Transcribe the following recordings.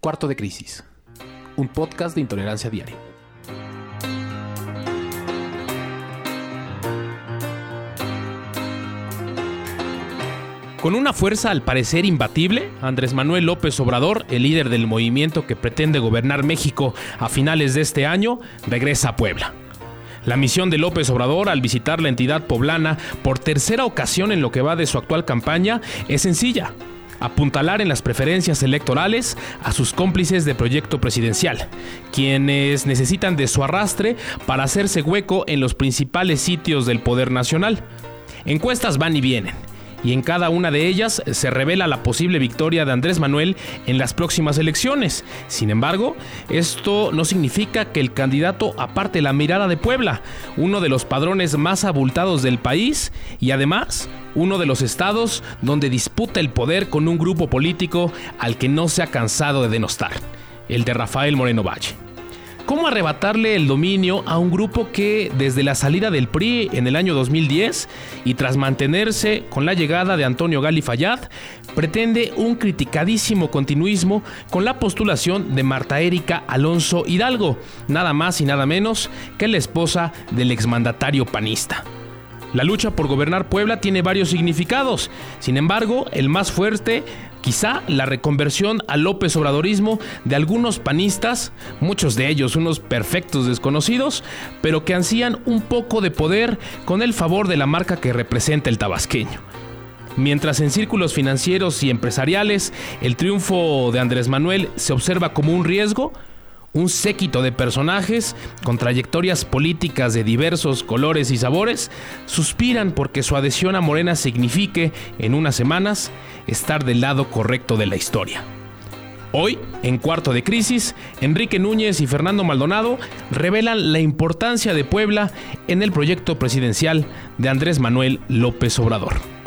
Cuarto de Crisis, un podcast de intolerancia diaria. Con una fuerza al parecer imbatible, Andrés Manuel López Obrador, el líder del movimiento que pretende gobernar México a finales de este año, regresa a Puebla. La misión de López Obrador al visitar la entidad poblana por tercera ocasión en lo que va de su actual campaña es sencilla. Apuntalar en las preferencias electorales a sus cómplices de proyecto presidencial, quienes necesitan de su arrastre para hacerse hueco en los principales sitios del poder nacional. Encuestas van y vienen y en cada una de ellas se revela la posible victoria de Andrés Manuel en las próximas elecciones. Sin embargo, esto no significa que el candidato aparte la mirada de Puebla, uno de los padrones más abultados del país y además uno de los estados donde disputa el poder con un grupo político al que no se ha cansado de denostar, el de Rafael Moreno Valle. ¿Cómo arrebatarle el dominio a un grupo que desde la salida del PRI en el año 2010 y tras mantenerse con la llegada de Antonio Gali Fayad, pretende un criticadísimo continuismo con la postulación de Marta Erika Alonso Hidalgo, nada más y nada menos que la esposa del exmandatario panista? La lucha por gobernar Puebla tiene varios significados. Sin embargo, el más fuerte Quizá la reconversión al López Obradorismo de algunos panistas, muchos de ellos unos perfectos desconocidos, pero que ansían un poco de poder con el favor de la marca que representa el tabasqueño. Mientras en círculos financieros y empresariales el triunfo de Andrés Manuel se observa como un riesgo, un séquito de personajes con trayectorias políticas de diversos colores y sabores suspiran porque su adhesión a Morena signifique, en unas semanas, estar del lado correcto de la historia. Hoy, en Cuarto de Crisis, Enrique Núñez y Fernando Maldonado revelan la importancia de Puebla en el proyecto presidencial de Andrés Manuel López Obrador.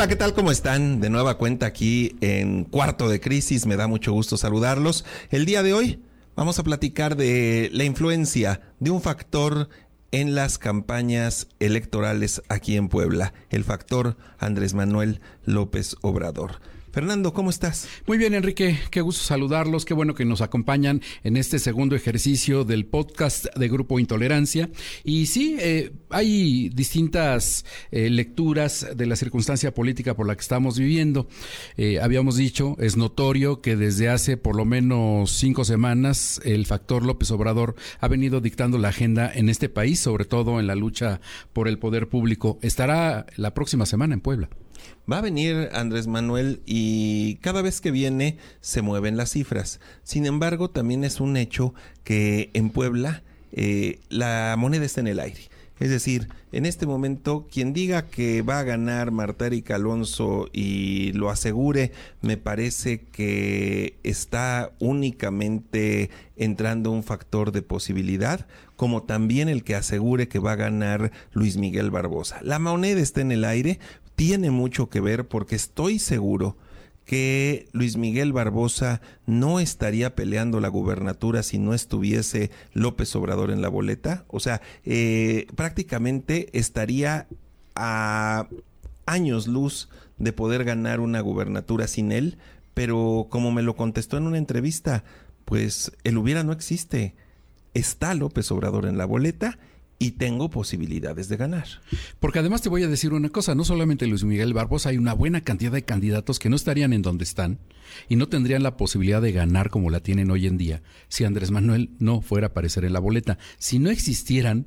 Hola, ¿qué tal? ¿Cómo están? De nueva cuenta aquí en Cuarto de Crisis. Me da mucho gusto saludarlos. El día de hoy vamos a platicar de la influencia de un factor en las campañas electorales aquí en Puebla, el factor Andrés Manuel López Obrador. Fernando, ¿cómo estás? Muy bien, Enrique. Qué gusto saludarlos. Qué bueno que nos acompañan en este segundo ejercicio del podcast de Grupo Intolerancia. Y sí, eh, hay distintas eh, lecturas de la circunstancia política por la que estamos viviendo. Eh, habíamos dicho, es notorio que desde hace por lo menos cinco semanas el factor López Obrador ha venido dictando la agenda en este país, sobre todo en la lucha por el poder público. Estará la próxima semana en Puebla. Va a venir Andrés Manuel y cada vez que viene se mueven las cifras. Sin embargo, también es un hecho que en Puebla eh, la moneda está en el aire. Es decir, en este momento, quien diga que va a ganar Marta Erika Alonso y lo asegure, me parece que está únicamente entrando un factor de posibilidad, como también el que asegure que va a ganar Luis Miguel Barbosa. La moneda está en el aire, tiene mucho que ver porque estoy seguro que Luis Miguel Barbosa no estaría peleando la gubernatura si no estuviese López Obrador en la boleta. O sea, eh, prácticamente estaría a años luz de poder ganar una gubernatura sin él, pero como me lo contestó en una entrevista, pues el hubiera no existe. Está López Obrador en la boleta y tengo posibilidades de ganar. Porque además te voy a decir una cosa, no solamente Luis Miguel Barbosa, hay una buena cantidad de candidatos que no estarían en donde están y no tendrían la posibilidad de ganar como la tienen hoy en día si Andrés Manuel no fuera a aparecer en la boleta. Si no existieran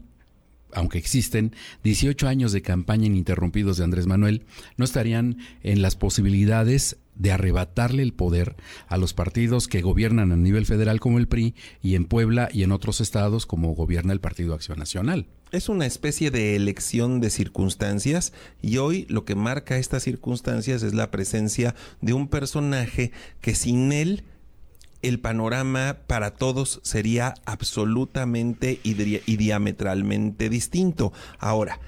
aunque existen 18 años de campaña ininterrumpidos de Andrés Manuel, no estarían en las posibilidades de arrebatarle el poder a los partidos que gobiernan a nivel federal como el PRI y en Puebla y en otros estados como gobierna el Partido Acción Nacional. Es una especie de elección de circunstancias y hoy lo que marca estas circunstancias es la presencia de un personaje que sin él el panorama para todos sería absolutamente y, diametralmente distinto. Ahora,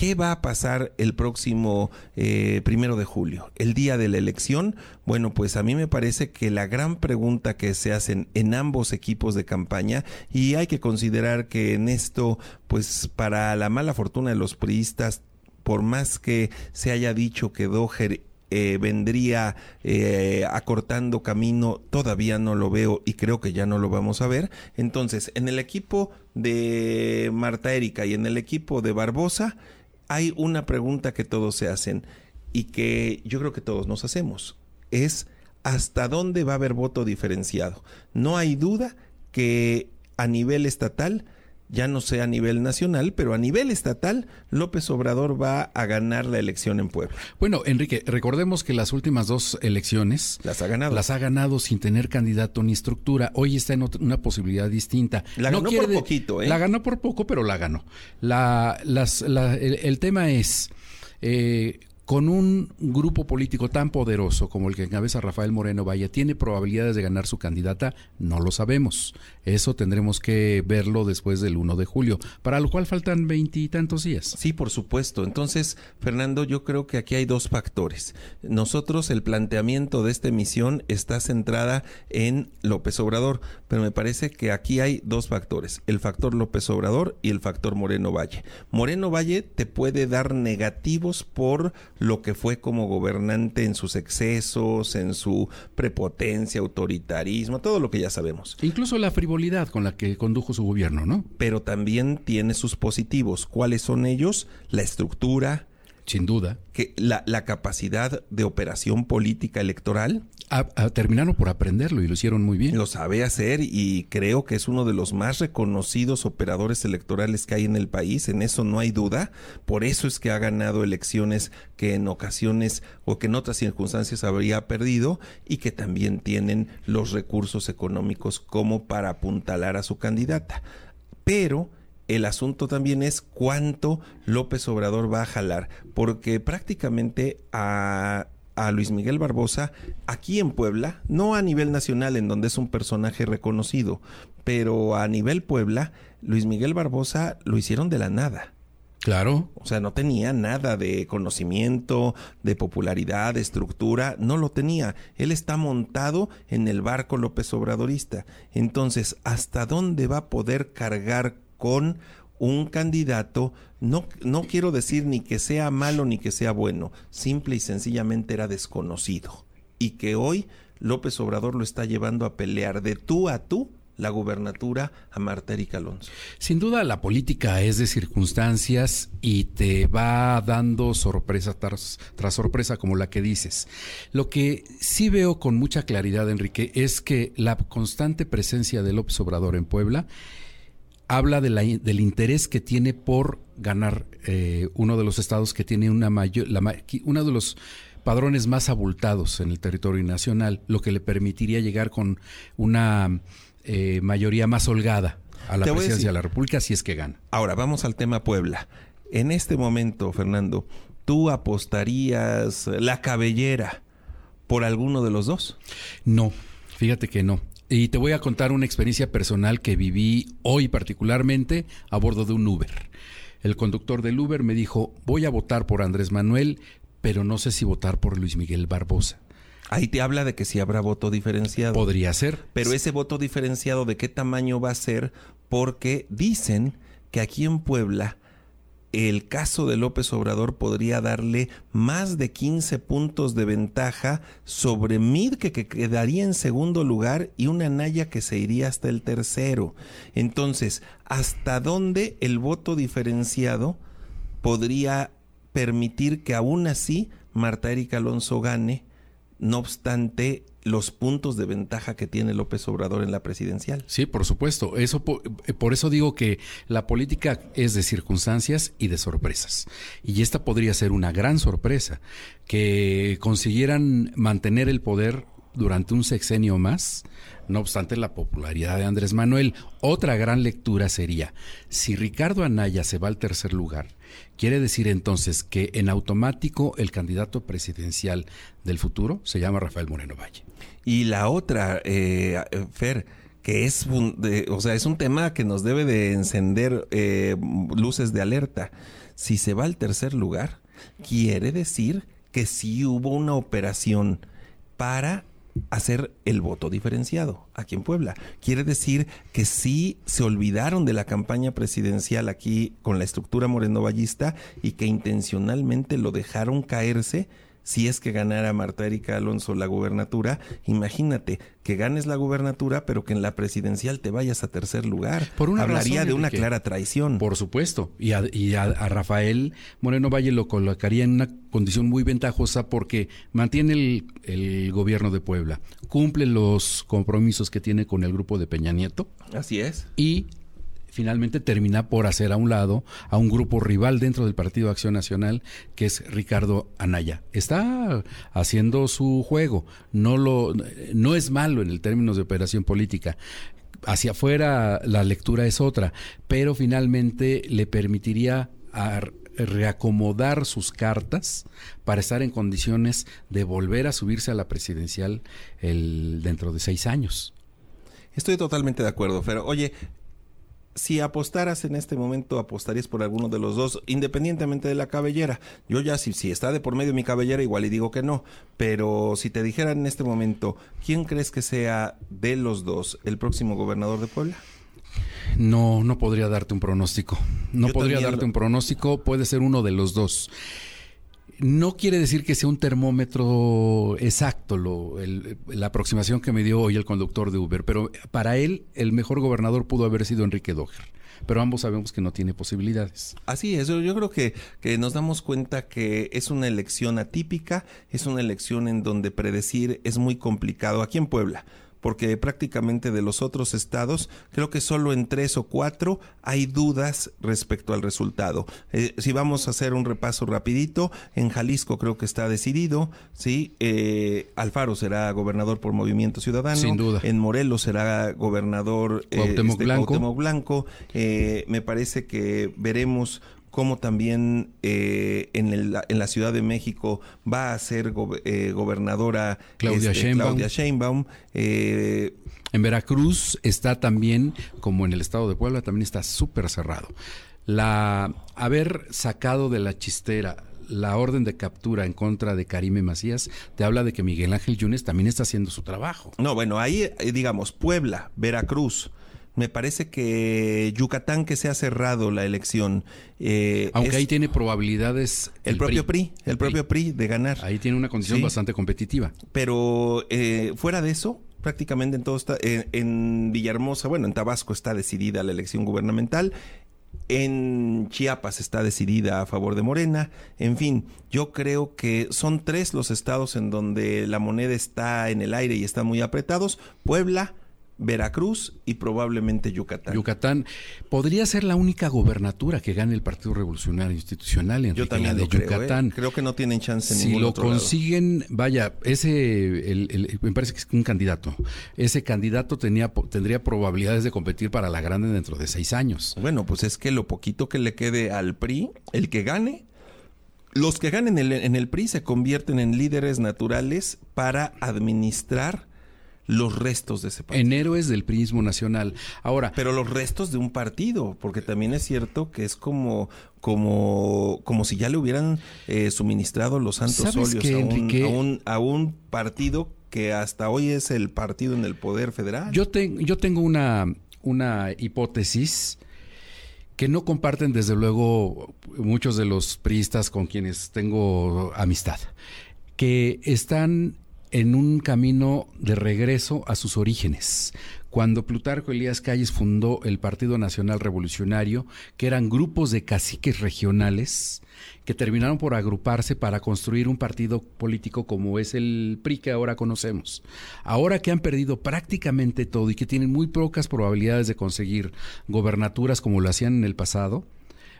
¿Qué va a pasar el próximo eh, primero de julio, el día de la elección? Bueno, pues a mí me parece que la gran pregunta que se hacen en ambos equipos de campaña, y hay que considerar que en esto, pues para la mala fortuna de los priistas, por más que se haya dicho que Doher eh, vendría eh, acortando camino, todavía no lo veo y creo que ya no lo vamos a ver. Entonces, en el equipo de Marta Erika y en el equipo de Barbosa, hay una pregunta que todos se hacen y que yo creo que todos nos hacemos. Es hasta dónde va a haber voto diferenciado. No hay duda que a nivel estatal ya no sea a nivel nacional, pero a nivel estatal, López Obrador va a ganar la elección en Puebla. Bueno, Enrique, recordemos que las últimas dos elecciones las ha ganado. Las ha ganado sin tener candidato ni estructura. Hoy está en una posibilidad distinta. La ganó por poquito, ¿eh? La ganó por poco, pero la ganó. La, las, el, tema es. Eh, con un grupo político tan poderoso como el que encabeza Rafael Moreno Valle, ¿tiene probabilidades de ganar su candidata? No lo sabemos. Eso tendremos que verlo después del 1 de julio, para lo cual faltan veintitantos días. Sí, por supuesto. Entonces, Fernando, yo creo que aquí hay dos factores. Nosotros, el planteamiento de esta emisión está centrada en López Obrador, pero me parece que aquí hay dos factores, el factor López Obrador y el factor Moreno Valle. Moreno Valle te puede dar negativos por lo que fue como gobernante en sus excesos, en su prepotencia, autoritarismo, todo lo que ya sabemos. Incluso la frivolidad con la que condujo su gobierno, ¿no? Pero también tiene sus positivos. ¿Cuáles son ellos? La estructura, sin duda. Que la, la, capacidad de operación política electoral. Terminaron por aprenderlo y lo hicieron muy bien. Lo sabe hacer y creo que es uno de los más reconocidos operadores electorales que hay en el país, en eso no hay duda. Por eso es que ha ganado elecciones que en ocasiones o que en otras circunstancias habría perdido y que también tienen los recursos económicos como para apuntalar a su candidata. Pero el asunto también es cuánto López Obrador va a jalar, porque prácticamente a, Luis Miguel Barbosa, aquí en Puebla, no a nivel nacional en donde es un personaje reconocido, pero a nivel Puebla, Luis Miguel Barbosa lo hicieron de la nada. Claro. O sea, no tenía nada de conocimiento, de popularidad, de estructura, no lo tenía. Él está montado en el barco López Obradorista. Entonces, ¿hasta dónde va a poder cargar con un candidato, no, no quiero decir ni que sea malo ni que sea bueno, simple y sencillamente era desconocido. Y que hoy López Obrador lo está llevando a pelear de tú a tú la gubernatura a Marta Erika Alonso. Sin duda la política es de circunstancias y te va dando sorpresa tras, tras, sorpresa como la que dices. Lo que sí veo con mucha claridad, Enrique, es que la constante presencia de López Obrador en Puebla habla de la, del interés que tiene por ganar eh, uno de los estados que tiene una mayor, uno de los padrones más abultados en el territorio nacional, lo que le permitiría llegar con una eh, mayoría más holgada a la presidencia de la República si es que gana. Ahora vamos al tema Puebla. En este momento, Fernando, ¿tú apostarías la cabellera por alguno de los dos? No, fíjate que no. Y te voy a contar una experiencia personal que viví hoy particularmente a bordo de un Uber. El conductor del Uber me dijo, voy a votar por Andrés Manuel, pero no sé si votar por Luis Miguel Barbosa. Ahí te habla de que si habrá voto diferenciado. Podría ser. Pero ese voto diferenciado, ¿de qué tamaño va a ser? Porque dicen que aquí en Puebla el caso de López Obrador podría darle más de 15 puntos de ventaja sobre Mid, que, quedaría en segundo lugar, y una Naya que se iría hasta el tercero. Entonces, ¿hasta dónde el voto diferenciado podría permitir que aún así Marta Erika Alonso gane? No obstante, los puntos de ventaja que tiene López Obrador en la presidencial. Sí, por supuesto. Eso eh, por, eso digo que la política es de circunstancias y de sorpresas. Y esta podría ser una gran sorpresa que consiguieran mantener el poder durante un sexenio más, no obstante la popularidad de Andrés Manuel. Otra gran lectura sería, si Ricardo Anaya se va al tercer lugar, quiere decir entonces que en automático el candidato presidencial del futuro se llama Rafael Moreno Valle. Y la otra, eh, Fer, que es un, o sea, es un tema que nos debe de encender eh, luces de alerta. Si se va al tercer lugar, quiere decir que sí hubo una operación para hacer el voto diferenciado aquí en Puebla. Quiere decir que sí se olvidaron de la campaña presidencial aquí con la estructura morenovallista y que intencionalmente lo dejaron caerse si es que ganara Marta Erika Alonso la gubernatura, imagínate que ganes la gubernatura, pero que en la presidencial te vayas a tercer lugar. Por una Hablaría de una clara traición. Por supuesto. Y, a, Rafael Moreno Valle lo colocaría en una condición muy ventajosa porque mantiene el, el gobierno de Puebla, cumple los compromisos que tiene con el grupo de Peña Nieto. Así es. Y finalmente termina por hacer a un lado a un grupo rival dentro del Partido Acción Nacional, que es Ricardo Anaya. Está haciendo su juego, no, lo, no es malo en el términos de operación política. Hacia afuera la lectura es otra, pero finalmente le permitiría reacomodar sus cartas para estar en condiciones de volver a subirse a la presidencial el, dentro de seis años. Estoy totalmente de acuerdo, pero oye, si apostaras en este momento, apostarías por alguno de los dos, independientemente de la cabellera. Yo ya, si, si está de por medio mi cabellera, igual y digo que no. Pero si te dijeran en este momento, ¿quién crees que sea de los dos el próximo gobernador de Puebla? No, no podría darte un pronóstico. No podría darte un pronóstico, puede ser uno de los dos no quiere decir que sea un termómetro exacto lo, la aproximación que me dio hoy el conductor de Uber, pero para él el mejor gobernador pudo haber sido Enrique Doger. Pero ambos sabemos que no tiene posibilidades. Así es, yo creo que, que nos damos cuenta que es una elección atípica, es una elección en donde predecir es muy complicado. Aquí en Puebla, porque prácticamente de los otros estados, creo que solo en tres o cuatro hay dudas respecto al resultado. Eh, si vamos a hacer un repaso rapidito, en Jalisco creo que está decidido, ¿sí? Eh, Alfaro será gobernador por Movimiento Ciudadano. Sin duda. En Morelos será gobernador eh, Cuauhtémoc este, Blanco. Blanco. me parece que veremos como también eh, en, en, la Ciudad de México va a ser eh, gobernadora Claudia este, Sheinbaum. Eh, en Veracruz está también, como en el estado de Puebla, también está súper cerrado. La haber sacado de la chistera la orden de captura en contra de Karime Macías te habla de que Miguel Ángel Yunes también está haciendo su trabajo. No, bueno, ahí digamos Puebla, Veracruz, me parece que Yucatán que se ha cerrado la elección. Eh, Aunque ahí tiene probabilidades. El, propio PRI, el, propio PRI. de ganar. Ahí tiene una condición bastante competitiva. Pero eh, fuera de eso, prácticamente en todo está, en Villahermosa, bueno, en Tabasco está decidida la elección gubernamental. En Chiapas está decidida a favor de Morena. En fin, yo creo que son tres los estados en donde la moneda está en el aire y están muy apretados. Puebla, Veracruz y probablemente Yucatán. Yucatán podría ser la única gobernatura que gane el Partido Revolucionario Institucional en Yo también de creo, ¿eh? Yucatán. Creo, que no tienen chance. En si lo consiguen, vaya, ese el, me parece que es un candidato. Ese candidato tenía tendría probabilidades de competir para la grande dentro de seis años. Bueno, pues es que lo poquito que le quede al PRI, el que gane, los que ganen en el PRI se convierten en líderes naturales para administrar los restos de ese partido. En héroes del prismo nacional. Ahora. Pero los restos de un partido, porque también es cierto que es como, como, como si ya le hubieran eh, suministrado los santos óleos a, un, a, un, partido que hasta hoy es el partido en el poder federal. Yo, yo tengo una, una hipótesis que no comparten desde luego muchos de los priistas con quienes tengo amistad, que están en un camino de regreso a sus orígenes. Cuando Plutarco Elías Calles fundó el Partido Nacional Revolucionario, que eran grupos de caciques regionales que terminaron por agruparse para construir un partido político como es el PRI que ahora conocemos. Ahora que han perdido prácticamente todo y que tienen muy pocas probabilidades de conseguir gobernaturas como lo hacían en el pasado,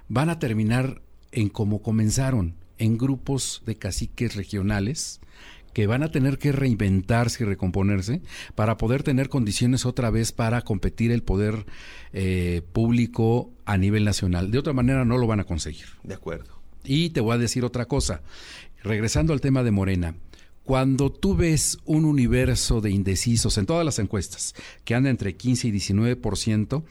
van a terminar en como comenzaron, en grupos de caciques regionales que van a tener que reinventarse y recomponerse para poder tener condiciones otra vez para competir el poder eh, público a nivel nacional. De otra manera no lo van a conseguir. De acuerdo. Y te voy a decir otra cosa. Regresando al tema de Morena, Cuando tú ves un universo de indecisos en todas las encuestas que anda entre 15 y 19%,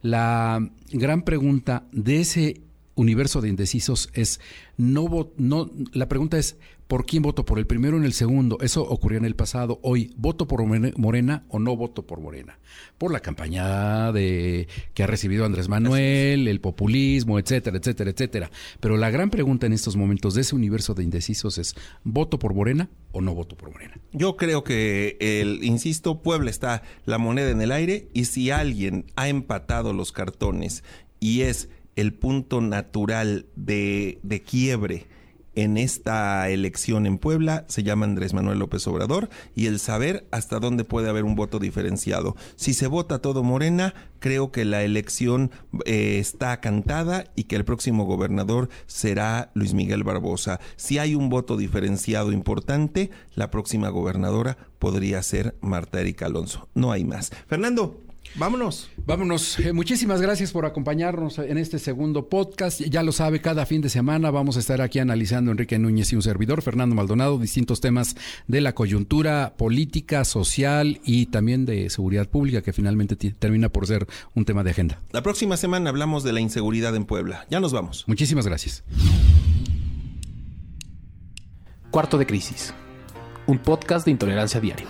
la gran pregunta de ese universo de indecisos es no, no la pregunta es ¿por quién voto? ¿Por el primero o en el segundo? Eso ocurrió en el pasado. Hoy, ¿voto por Morena o no voto por Morena? Por la campaña de que ha recibido Andrés Manuel, el populismo, etcétera, etcétera, etcétera. Pero la gran pregunta en estos momentos de ese universo de indecisos es ¿voto por Morena o no voto por Morena? Yo creo que el insisto, Puebla está la moneda en el aire y si alguien ha empatado los cartones y es el punto natural de, de quiebre en esta elección en Puebla se llama Andrés Manuel López Obrador y el saber hasta dónde puede haber un voto diferenciado. Si se vota todo Morena, creo que la elección eh, está cantada y que el próximo gobernador será Luis Miguel Barbosa. Si hay un voto diferenciado importante, la próxima gobernadora podría ser Marta Erika Alonso. No hay más. Fernando, Vámonos. Vámonos. Eh, muchísimas gracias por acompañarnos en este segundo podcast. Ya lo sabe, cada fin de semana vamos a estar aquí analizando Enrique Núñez y un servidor, Fernando Maldonado, distintos temas de la coyuntura política, social y también de seguridad pública, que finalmente termina por ser un tema de agenda. La próxima semana hablamos de la inseguridad en Puebla. Ya nos vamos. Muchísimas gracias. Cuarto de Crisis, un podcast de intolerancia diaria.